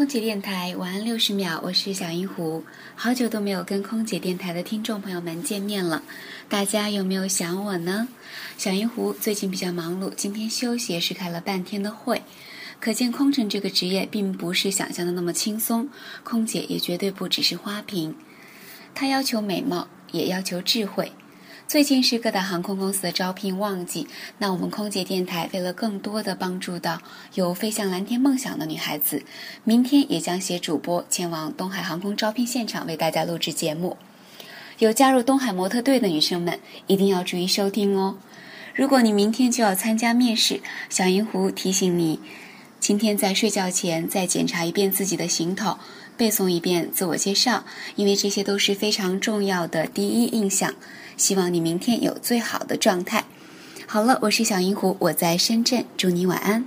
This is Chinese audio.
空姐电台晚安六十秒，我是小银狐。好久都没有跟空姐电台的听众朋友们见面了，大家有没有想我呢？小银狐最近比较忙碌，今天休息也是开了半天的会，可见空乘这个职业并不是想象的那么轻松。空姐也绝对不只是花瓶，她要求美貌，也要求智慧。最近是各大航空公司的招聘旺季，那我们空姐电台为了更多的帮助到有飞向蓝天梦想的女孩子，明天也将携主播前往东海航空招聘现场为大家录制节目。有加入东海模特队的女生们一定要注意收听哦。如果你明天就要参加面试，小银狐提醒你，今天在睡觉前再检查一遍自己的行头，背诵一遍自我介绍，因为这些都是非常重要的第一印象。希望你明天有最好的状态。好了，我是小银狐，我在深圳，祝你晚安。